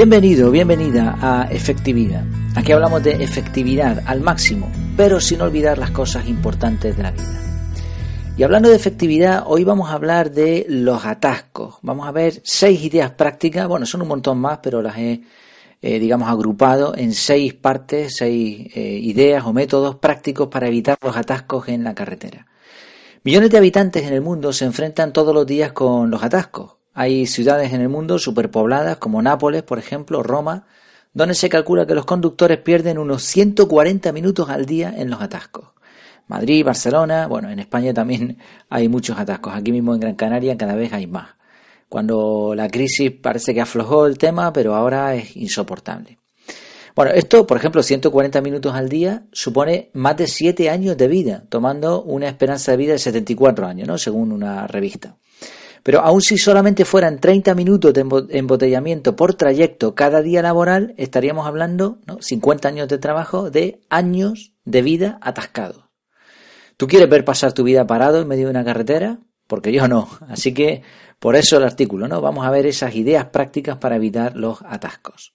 Bienvenido, bienvenida a Efectividad. Aquí hablamos de efectividad al máximo, pero sin olvidar las cosas importantes de la vida. Y hablando de efectividad, hoy vamos a hablar de los atascos. Vamos a ver seis ideas prácticas, bueno, son un montón más, pero las he, eh, digamos, agrupado en seis partes, seis eh, ideas o métodos prácticos para evitar los atascos en la carretera. Millones de habitantes en el mundo se enfrentan todos los días con los atascos. Hay ciudades en el mundo superpobladas como Nápoles, por ejemplo, Roma, donde se calcula que los conductores pierden unos 140 minutos al día en los atascos. Madrid, Barcelona, bueno, en España también hay muchos atascos. Aquí mismo en Gran Canaria cada vez hay más. Cuando la crisis parece que aflojó el tema, pero ahora es insoportable. Bueno, esto, por ejemplo, 140 minutos al día supone más de 7 años de vida, tomando una esperanza de vida de 74 años, ¿no? Según una revista. Pero aun si solamente fueran 30 minutos de embotellamiento por trayecto cada día laboral, estaríamos hablando, ¿no? 50 años de trabajo, de años de vida atascados. ¿Tú quieres ver pasar tu vida parado en medio de una carretera? Porque yo no. Así que por eso el artículo, ¿no? Vamos a ver esas ideas prácticas para evitar los atascos.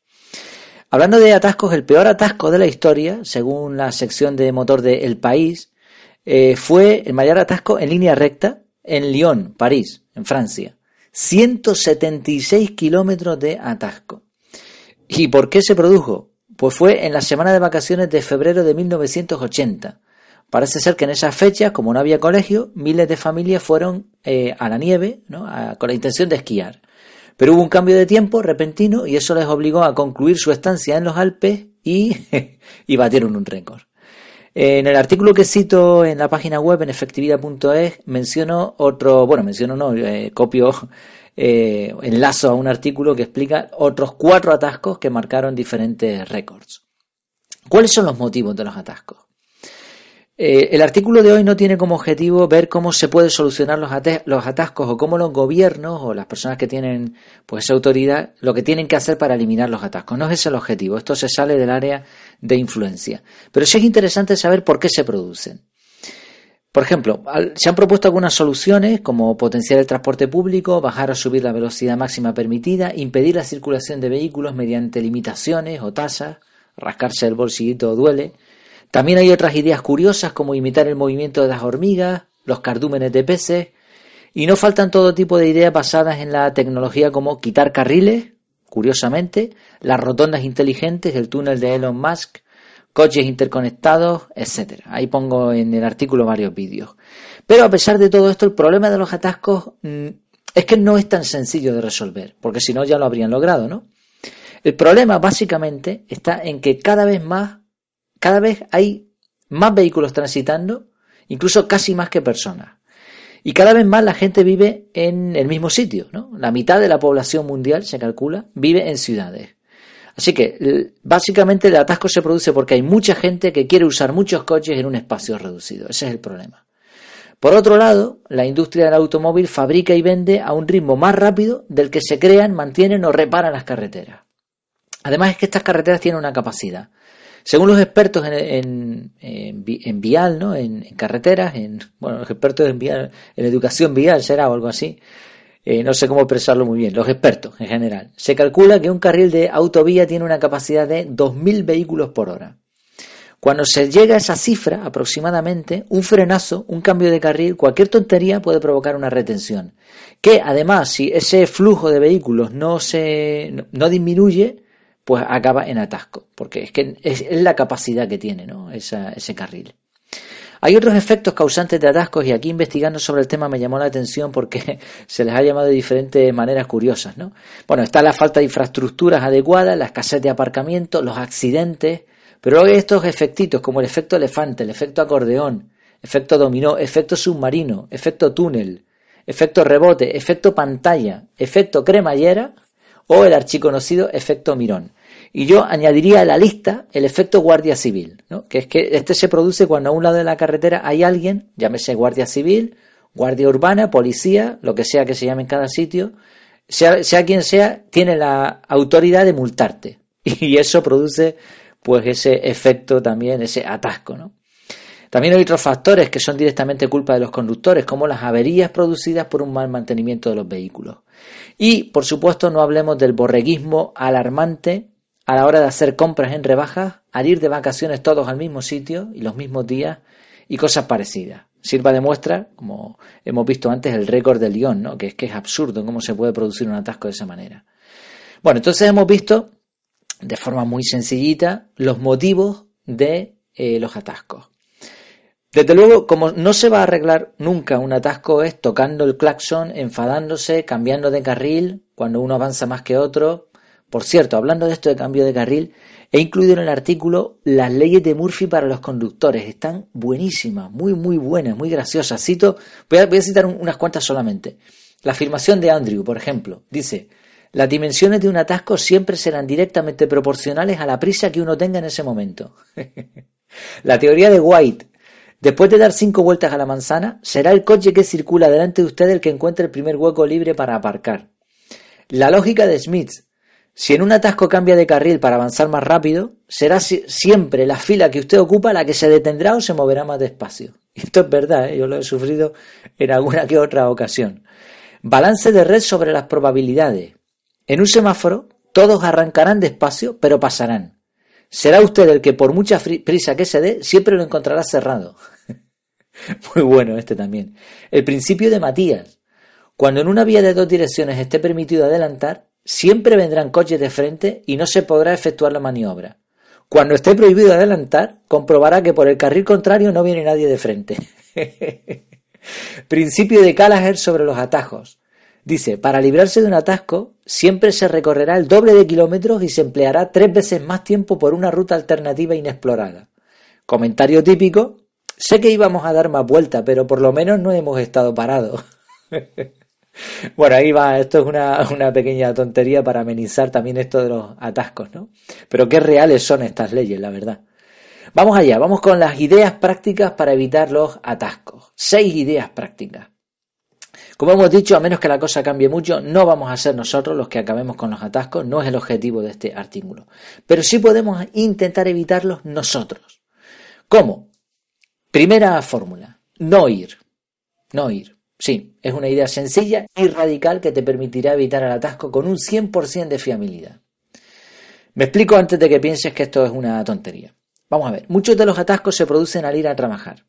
Hablando de atascos, el peor atasco de la historia, según la sección de motor de El País, eh, fue el mayor atasco en línea recta en Lyon, París, en Francia. 176 kilómetros de atasco. ¿Y por qué se produjo? Pues fue en la semana de vacaciones de febrero de 1980. Parece ser que en esas fechas, como no había colegio, miles de familias fueron eh, a la nieve ¿no? con la intención de esquiar. Pero hubo un cambio de tiempo repentino y eso les obligó a concluir su estancia en los Alpes y, y batieron un récord. En el artículo que cito en la página web en efectividad.es menciono otro, bueno, menciono no, eh, copio, eh, enlazo a un artículo que explica otros cuatro atascos que marcaron diferentes récords. ¿Cuáles son los motivos de los atascos? Eh, el artículo de hoy no tiene como objetivo ver cómo se puede solucionar los, atascos o cómo los gobiernos o las personas que tienen pues esa autoridad lo que tienen que hacer para eliminar los atascos. No es ese el objetivo. Esto se sale del área de influencia. Pero sí es interesante saber por qué se producen. Por ejemplo, se han propuesto algunas soluciones como potenciar el transporte público, bajar o subir la velocidad máxima permitida, impedir la circulación de vehículos mediante limitaciones o tasas, rascarse el bolsillito duele, también hay otras ideas curiosas como imitar el movimiento de las hormigas, los cardúmenes de peces, y no faltan todo tipo de ideas basadas en la tecnología como quitar carriles, curiosamente, las rotondas inteligentes, el túnel de Elon Musk, coches interconectados, etc. Ahí pongo en el artículo varios vídeos. Pero a pesar de todo esto, el problema de los atascos mm, es que no es tan sencillo de resolver, porque si no ya lo habrían logrado, ¿no? El problema básicamente está en que cada vez más cada vez hay más vehículos transitando, incluso casi más que personas. Y cada vez más la gente vive en el mismo sitio, ¿no? La mitad de la población mundial, se calcula, vive en ciudades. Así que básicamente el atasco se produce porque hay mucha gente que quiere usar muchos coches en un espacio reducido. Ese es el problema. Por otro lado, la industria del automóvil fabrica y vende a un ritmo más rápido del que se crean, mantienen o reparan las carreteras. Además es que estas carreteras tienen una capacidad. Según los expertos en, vial, ¿no? En, carreteras, en, bueno, los expertos en vial, en educación vial será o algo así, eh, no sé cómo expresarlo muy bien, los expertos en general, se calcula que un carril de autovía tiene una capacidad de 2.000 vehículos por hora. Cuando se llega a esa cifra aproximadamente, un frenazo, un cambio de carril, cualquier tontería puede provocar una retención. Que además, si ese flujo de vehículos no se no disminuye, pues acaba en atasco, porque es que es, la capacidad que tiene ¿no? ese carril. Hay otros efectos causantes de atascos y aquí investigando sobre el tema me llamó la atención porque se les ha llamado de diferentes maneras curiosas. ¿no? Bueno, está la falta de infraestructuras adecuadas, la escasez de aparcamiento, los accidentes, pero hay estos efectitos como el efecto elefante, el efecto acordeón, efecto dominó, efecto submarino, efecto túnel, efecto rebote, efecto pantalla, efecto cremallera o el archiconocido efecto mirón. Y yo añadiría a la lista el efecto guardia civil, ¿no? que es que este se produce cuando a un lado de la carretera hay alguien, llámese guardia civil, guardia urbana, policía, lo que sea que se llame en cada sitio, sea, sea quien sea, tiene la autoridad de multarte. Y eso produce pues ese efecto también, ese atasco, ¿no? También hay otros factores que son directamente culpa de los conductores, como las averías producidas por un mal mantenimiento de los vehículos. Y, por supuesto, no hablemos del borreguismo alarmante a la hora de hacer compras en rebajas, al ir de vacaciones todos al mismo sitio y los mismos días y cosas parecidas. Sirva de muestra, como hemos visto antes, el récord de Lyon, ¿no? que es que es absurdo cómo se puede producir un atasco de esa manera. Bueno, entonces hemos visto de forma muy sencillita los motivos de eh, los atascos. Desde luego, como no se va a arreglar nunca un atasco es tocando el claxon, enfadándose, cambiando de carril cuando uno avanza más que otro. Por cierto, hablando de esto de cambio de carril, he incluido en el artículo las leyes de Murphy para los conductores. Están buenísimas, muy, muy buenas, muy graciosas. Cito, voy a, voy a citar unas cuantas solamente. La afirmación de Andrew, por ejemplo, dice, las dimensiones de un atasco siempre serán directamente proporcionales a la prisa que uno tenga en ese momento. la teoría de White, Después de dar cinco vueltas a la manzana, será el coche que circula delante de usted el que encuentre el primer hueco libre para aparcar. La lógica de Smith. Si en un atasco cambia de carril para avanzar más rápido, será siempre la fila que usted ocupa la que se detendrá o se moverá más despacio. Esto es verdad, ¿eh? yo lo he sufrido en alguna que otra ocasión. Balance de red sobre las probabilidades. En un semáforo, todos arrancarán despacio, pero pasarán. Será usted el que por mucha prisa que se dé, siempre lo encontrará cerrado. Muy bueno este también. El principio de Matías. Cuando en una vía de dos direcciones esté permitido adelantar, siempre vendrán coches de frente y no se podrá efectuar la maniobra. Cuando esté prohibido adelantar, comprobará que por el carril contrario no viene nadie de frente. Principio de Callagher sobre los atajos. Dice, para librarse de un atasco, siempre se recorrerá el doble de kilómetros y se empleará tres veces más tiempo por una ruta alternativa inexplorada. Comentario típico, Sé que íbamos a dar más vuelta, pero por lo menos no hemos estado parados. bueno, ahí va, esto es una, una, pequeña tontería para amenizar también esto de los atascos, ¿no? Pero qué reales son estas leyes, la verdad. Vamos allá, vamos con las ideas prácticas para evitar los atascos. Seis ideas prácticas. Como hemos dicho, a menos que la cosa cambie mucho, no vamos a ser nosotros los que acabemos con los atascos, no es el objetivo de este artículo. Pero sí podemos intentar evitarlos nosotros. ¿Cómo? Primera fórmula, no ir. No ir. Sí, es una idea sencilla y radical que te permitirá evitar el atasco con un 100% de fiabilidad. Me explico antes de que pienses que esto es una tontería. Vamos a ver, muchos de los atascos se producen al ir a trabajar.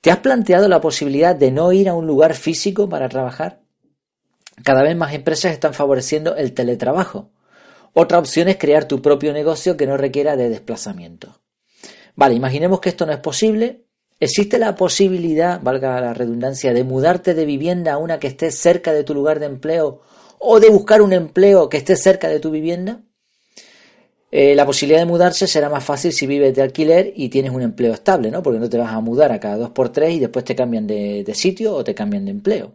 ¿Te has planteado la posibilidad de no ir a un lugar físico para trabajar? Cada vez más empresas están favoreciendo el teletrabajo. Otra opción es crear tu propio negocio que no requiera de desplazamiento. Vale, imaginemos que esto no es posible. ¿Existe la posibilidad, valga la redundancia, de mudarte de vivienda a una que esté cerca de tu lugar de empleo o de buscar un empleo que esté cerca de tu vivienda? Eh, la posibilidad de mudarse será más fácil si vives de alquiler y tienes un empleo estable, ¿no? Porque no te vas a mudar a cada dos por tres y después te cambian de, de sitio o te cambian de empleo.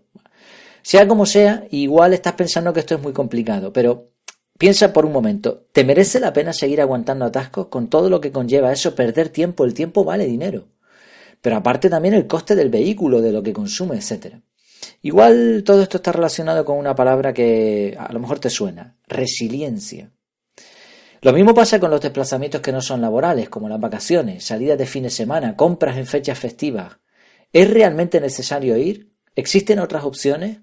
Sea como sea, igual estás pensando que esto es muy complicado, pero Piensa por un momento, ¿te merece la pena seguir aguantando atascos con todo lo que conlleva eso, perder tiempo? El tiempo vale dinero. Pero aparte también el coste del vehículo, de lo que consume, etc. Igual todo esto está relacionado con una palabra que a lo mejor te suena, resiliencia. Lo mismo pasa con los desplazamientos que no son laborales, como las vacaciones, salidas de fin de semana, compras en fechas festivas. ¿Es realmente necesario ir? ¿Existen otras opciones?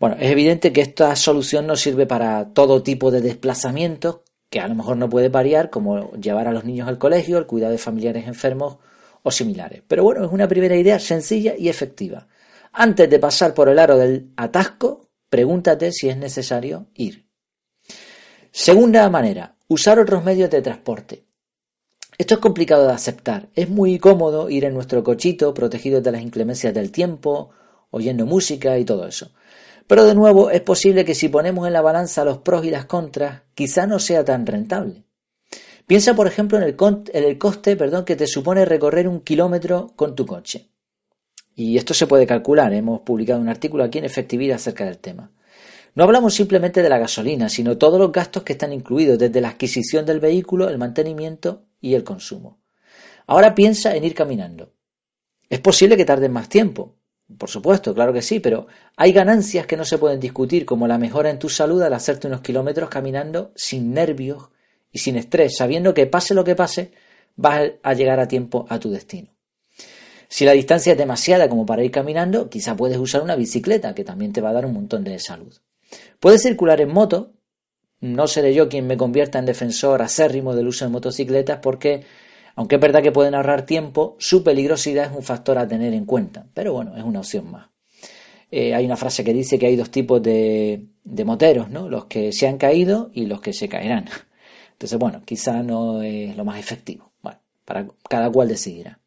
Bueno, es evidente que esta solución no sirve para todo tipo de desplazamientos, que a lo mejor no puede variar, como llevar a los niños al colegio, el cuidado de familiares enfermos o similares. Pero bueno, es una primera idea sencilla y efectiva. Antes de pasar por el aro del atasco, pregúntate si es necesario ir. Segunda manera, usar otros medios de transporte. Esto es complicado de aceptar. Es muy cómodo ir en nuestro cochito protegido de las inclemencias del tiempo, oyendo música y todo eso. Pero de nuevo, es posible que si ponemos en la balanza los pros y las contras, quizá no sea tan rentable. Piensa, por ejemplo, en el, coste perdón, que te supone recorrer un kilómetro con tu coche. Y esto se puede calcular, hemos publicado un artículo aquí en efectividad acerca del tema. No hablamos simplemente de la gasolina, sino todos los gastos que están incluidos, desde la adquisición del vehículo, el mantenimiento y el consumo. Ahora piensa en ir caminando. Es posible que tardes más tiempo, por supuesto, claro que sí, pero hay ganancias que no se pueden discutir, como la mejora en tu salud al hacerte unos kilómetros caminando sin nervios y sin estrés, sabiendo que pase lo que pase, vas a llegar a tiempo a tu destino. Si la distancia es demasiada como para ir caminando, quizá puedes usar una bicicleta, que también te va a dar un montón de salud. Puedes circular en moto. No seré yo quien me convierta en defensor acérrimo del uso de motocicletas porque, aunque es verdad que pueden ahorrar tiempo, su peligrosidad es un factor a tener en cuenta. Pero bueno, es una opción más. Eh, hay una frase que dice que hay dos tipos de, de moteros, ¿no? Los que se han caído y los que se caerán. Entonces, bueno, quizá no es lo más efectivo. Bueno, para cada cual decidirá.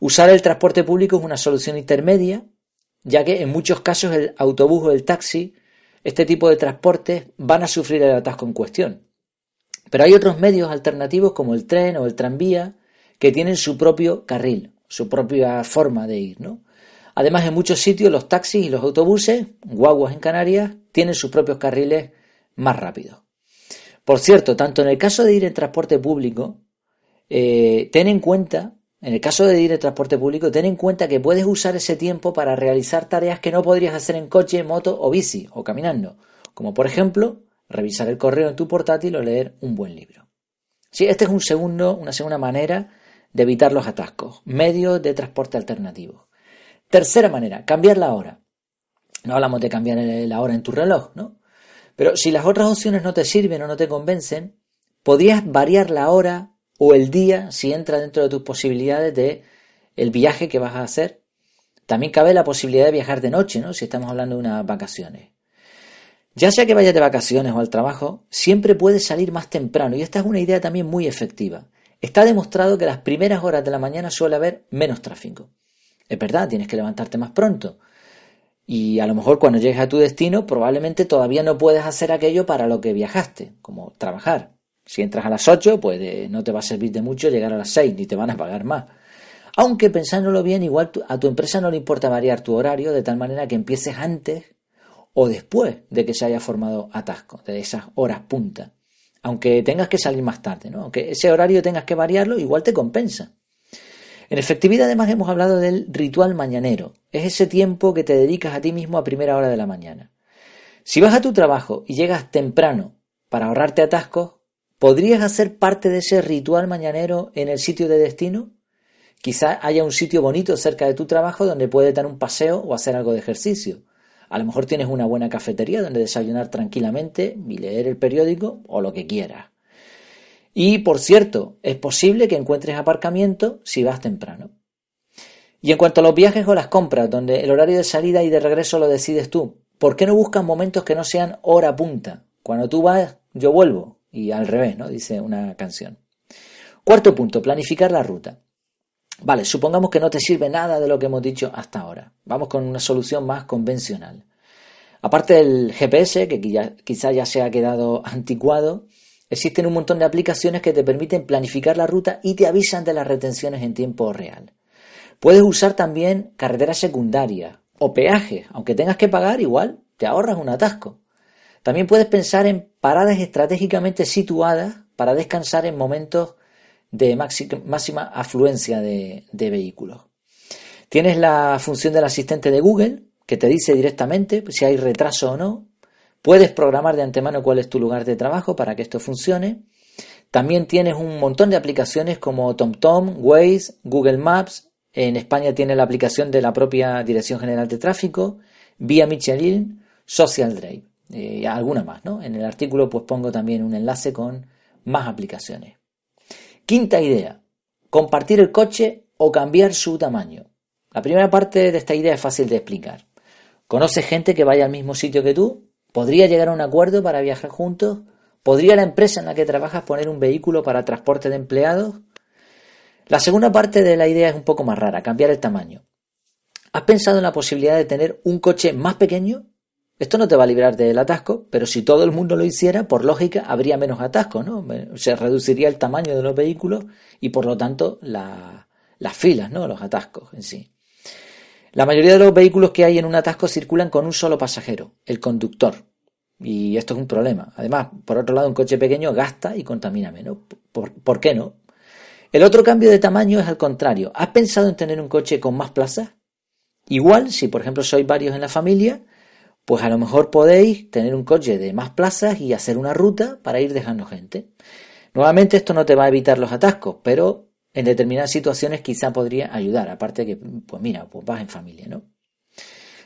Usar el transporte público es una solución intermedia, ya que en muchos casos el autobús o el taxi, este tipo de transportes, van a sufrir el atasco en cuestión. Pero hay otros medios alternativos como el tren o el tranvía que tienen su propio carril, su propia forma de ir, ¿no? Además, en muchos sitios los taxis y los autobuses, guaguas en Canarias, tienen sus propios carriles más rápidos. Por cierto, tanto en el caso de ir en transporte público, eh, ten en cuenta, en el caso de ir en transporte público, ten en cuenta que puedes usar ese tiempo para realizar tareas que no podrías hacer en coche, moto o bici o caminando, como por ejemplo revisar el correo en tu portátil o leer un buen libro. Sí, este es un segundo, una segunda manera de evitar los atascos, medios de transporte alternativos. Tercera manera, cambiar la hora. No hablamos de cambiar la hora en tu reloj, ¿no? Pero si las otras opciones no te sirven o no te convencen, podrías variar la hora o el día si entra dentro de tus posibilidades de el viaje que vas a hacer. También cabe la posibilidad de viajar de noche, ¿no? Si estamos hablando de unas vacaciones. Ya sea que vayas de vacaciones o al trabajo, siempre puedes salir más temprano y esta es una idea también muy efectiva. Está demostrado que las primeras horas de la mañana suele haber menos tráfico. Es verdad, tienes que levantarte más pronto, y a lo mejor cuando llegues a tu destino probablemente todavía no puedes hacer aquello para lo que viajaste, como trabajar. Si entras a las 8, pues no te va a servir de mucho llegar a las 6, ni te van a pagar más. Aunque pensándolo bien, igual a tu empresa no le importa variar tu horario de tal manera que empieces antes o después de que se haya formado atasco, de esas horas punta. Aunque tengas que salir más tarde, ¿no? Aunque ese horario tengas que variarlo, igual te compensa. En efectividad además hemos hablado del ritual mañanero. Es ese tiempo que te dedicas a ti mismo a primera hora de la mañana. Si vas a tu trabajo y llegas temprano para ahorrarte atascos, ¿podrías hacer parte de ese ritual mañanero en el sitio de destino? Quizá haya un sitio bonito cerca de tu trabajo donde puedes dar un paseo o hacer algo de ejercicio. A lo mejor tienes una buena cafetería donde desayunar tranquilamente y leer el periódico o lo que quieras. Y por cierto, es posible que encuentres aparcamiento si vas temprano. Y en cuanto a los viajes o las compras, donde el horario de salida y de regreso lo decides tú, ¿por qué no buscas momentos que no sean hora punta? Cuando tú vas, yo vuelvo. Y al revés, ¿no? Dice una canción. Cuarto punto, planificar la ruta. Vale, supongamos que no te sirve nada de lo que hemos dicho hasta ahora. Vamos con una solución más convencional. Aparte del GPS, que quizá ya se ha quedado anticuado, Existen un montón de aplicaciones que te permiten planificar la ruta y te avisan de las retenciones en tiempo real. Puedes usar también carreteras secundarias o peajes, aunque tengas que pagar igual, te ahorras un atasco. También puedes pensar en paradas estratégicamente situadas para descansar en momentos de máxima afluencia de, vehículos. Tienes la función del asistente de Google, que te dice directamente si hay retraso o no, Puedes programar de antemano cuál es tu lugar de trabajo para que esto funcione. También tienes un montón de aplicaciones como TomTom, Waze, Google Maps. En España tiene la aplicación de la propia Dirección General de Tráfico, Vía Michelin, Social Drive eh, alguna más, ¿no? En el artículo pues pongo también un enlace con más aplicaciones. Quinta idea, compartir el coche o cambiar su tamaño. La primera parte de esta idea es fácil de explicar. ¿Conoces gente que vaya al mismo sitio que tú? ¿Podría llegar a un acuerdo para viajar juntos? ¿Podría la empresa en la que trabajas poner un vehículo para transporte de empleados? La segunda parte de la idea es un poco más rara, cambiar el tamaño. ¿Has pensado en la posibilidad de tener un coche más pequeño? Esto no te va a librar del atasco, pero si todo el mundo lo hiciera, por lógica, habría menos atasco, ¿no? Se reduciría el tamaño de los vehículos y por lo tanto las filas, ¿no? Los atascos en sí. La mayoría de los vehículos que hay en un atasco circulan con un solo pasajero, el conductor. Y esto es un problema. Además, por otro lado, un coche pequeño gasta y contamina menos. ¿Por, qué no? El otro cambio de tamaño es al contrario. ¿Has pensado en tener un coche con más plazas? Igual, si por ejemplo sois varios en la familia, pues a lo mejor podéis tener un coche de más plazas y hacer una ruta para ir dejando gente. Nuevamente esto no te va a evitar los atascos, pero en determinadas situaciones quizá podría ayudar, aparte que, pues mira, pues vas en familia, ¿no?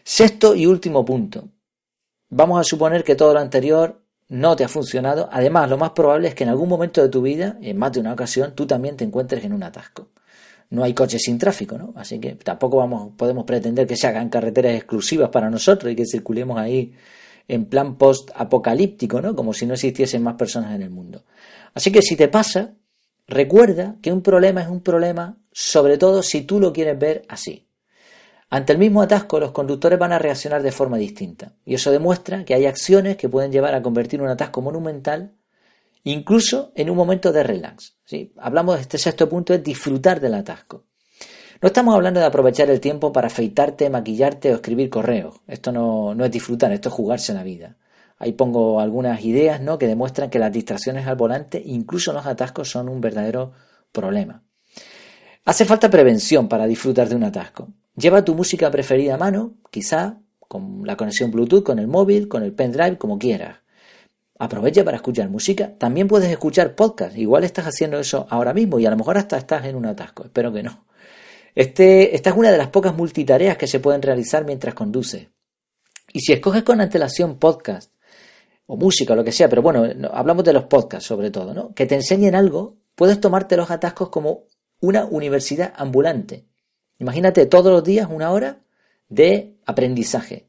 Sexto y último punto. Vamos a suponer que todo lo anterior no te ha funcionado. Además, lo más probable es que en algún momento de tu vida, en más de una ocasión, tú también te encuentres en un atasco. No hay coches sin tráfico, ¿no? Así que tampoco vamos, podemos pretender que se hagan carreteras exclusivas para nosotros y que circulemos ahí en plan post-apocalíptico, ¿no? Como si no existiesen más personas en el mundo. Así que si te pasa, recuerda que un problema es un problema, sobre todo si tú lo quieres ver así. Ante el mismo atasco, los conductores van a reaccionar de forma distinta, y eso demuestra que hay acciones que pueden llevar a convertir un atasco monumental incluso en un momento de relax. ¿sí? Hablamos de este sexto punto, es disfrutar del atasco. No estamos hablando de aprovechar el tiempo para afeitarte, maquillarte o escribir correos. Esto no, no es disfrutar, esto es jugarse la vida. Ahí pongo algunas ideas ¿no? que demuestran que las distracciones al volante, incluso los atascos, son un verdadero problema. Hace falta prevención para disfrutar de un atasco. Lleva tu música preferida a mano, quizá con la conexión Bluetooth, con el móvil, con el pendrive, como quieras. Aprovecha para escuchar música. También puedes escuchar podcast. Igual estás haciendo eso ahora mismo y a lo mejor hasta estás en un atasco. Espero que no. Este, esta es una de las pocas multitareas que se pueden realizar mientras conduces. Y si escoges con antelación podcast o música o lo que sea, pero bueno, hablamos de los podcasts sobre todo, ¿no? Que te enseñen algo, puedes tomarte los atascos como una universidad ambulante. Imagínate todos los días una hora de aprendizaje.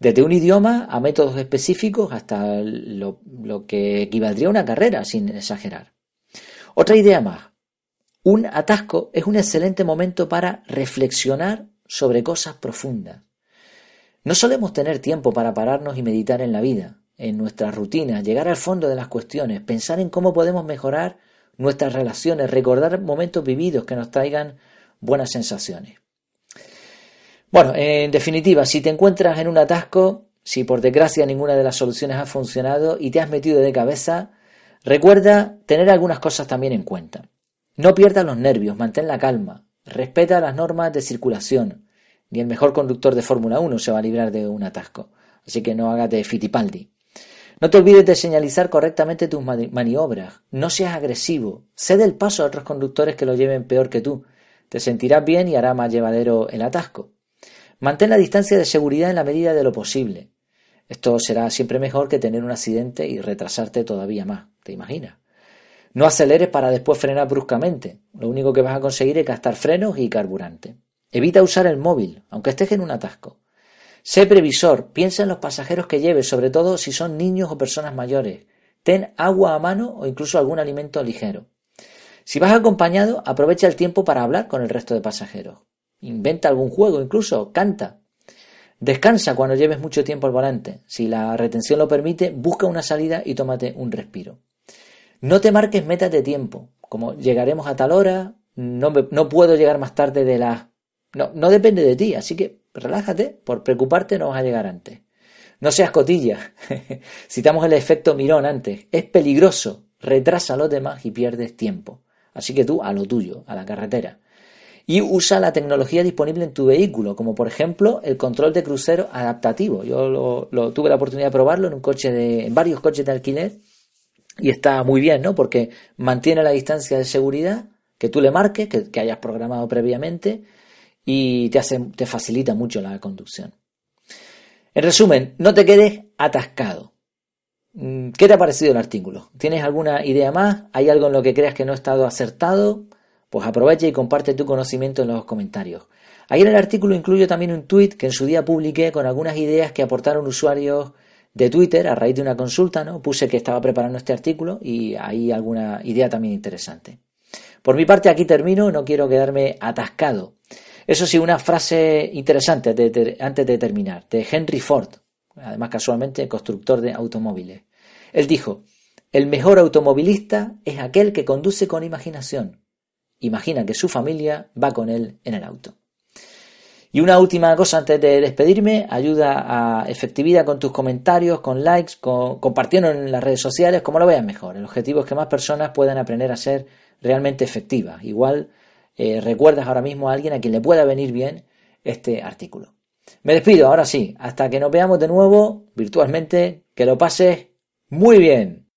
Desde un idioma a métodos específicos hasta lo, que equivaldría a una carrera, sin exagerar. Otra idea más. Un atasco es un excelente momento para reflexionar sobre cosas profundas. No solemos tener tiempo para pararnos y meditar en la vida, en nuestras rutinas, llegar al fondo de las cuestiones, pensar en cómo podemos mejorar nuestras relaciones, recordar momentos vividos que nos traigan buenas sensaciones. Bueno, en definitiva, si te encuentras en un atasco, si por desgracia ninguna de las soluciones ha funcionado y te has metido de cabeza, recuerda tener algunas cosas también en cuenta. No pierdas los nervios, mantén la calma, respeta las normas de circulación. Ni el mejor conductor de Fórmula 1 se va a librar de un atasco. Así que no hagas de Fittipaldi. No te olvides de señalizar correctamente tus maniobras. No seas agresivo. Cede el paso a otros conductores que lo lleven peor que tú. Te sentirás bien y hará más llevadero el atasco. Mantén la distancia de seguridad en la medida de lo posible. Esto será siempre mejor que tener un accidente y retrasarte todavía más. ¿Te imaginas? No aceleres para después frenar bruscamente. Lo único que vas a conseguir es gastar frenos y carburante. Evita usar el móvil, aunque estés en un atasco. Sé previsor, piensa en los pasajeros que lleves, sobre todo si son niños o personas mayores. Ten agua a mano o incluso algún alimento ligero. Si vas acompañado, aprovecha el tiempo para hablar con el resto de pasajeros. Inventa algún juego, incluso canta. Descansa cuando lleves mucho tiempo al volante. Si la retención lo permite, busca una salida y tómate un respiro. No te marques metas de tiempo, como llegaremos a tal hora, no, no puedo llegar más tarde de la... No, no depende de ti, así que relájate, por preocuparte no vas a llegar antes. No seas cotilla. Citamos el efecto mirón antes. Es peligroso. Retrasa a los demás y pierdes tiempo. Así que tú a lo tuyo, a la carretera. Y usa la tecnología disponible en tu vehículo, como por ejemplo el control de crucero adaptativo. Yo lo, tuve la oportunidad de probarlo en un coche de, en varios coches de alquiler y está muy bien, ¿no? Porque mantiene la distancia de seguridad que tú le marques, que, que hayas programado previamente y te, hace, te facilita mucho la conducción. En resumen, no te quedes atascado. Mm, ¿Qué te ha parecido el artículo? ¿Tienes alguna idea más? ¿Hay algo en lo que creas que no ha estado acertado? Pues aprovecha y comparte tu conocimiento en los comentarios. Ahí en el artículo incluyo también un tweet que en su día publiqué con algunas ideas que aportaron usuarios de Twitter a raíz de una consulta, ¿no? Puse que estaba preparando este artículo y hay alguna idea también interesante. Por mi parte aquí termino, no quiero quedarme atascado. Eso sí, una frase interesante antes de terminar, de Henry Ford, además casualmente constructor de automóviles. Él dijo, el mejor automovilista es aquel que conduce con imaginación. Imagina que su familia va con él en el auto. Y una última cosa antes de despedirme, ayuda a efectividad con tus comentarios, con likes, con, compartiendo en las redes sociales, como lo veas mejor. El objetivo es que más personas puedan aprender a ser realmente efectivas. Igual eh, recuerdas ahora mismo a alguien a quien le pueda venir bien este artículo. Me despido, ahora sí, hasta que nos veamos de nuevo virtualmente, que lo pases muy bien.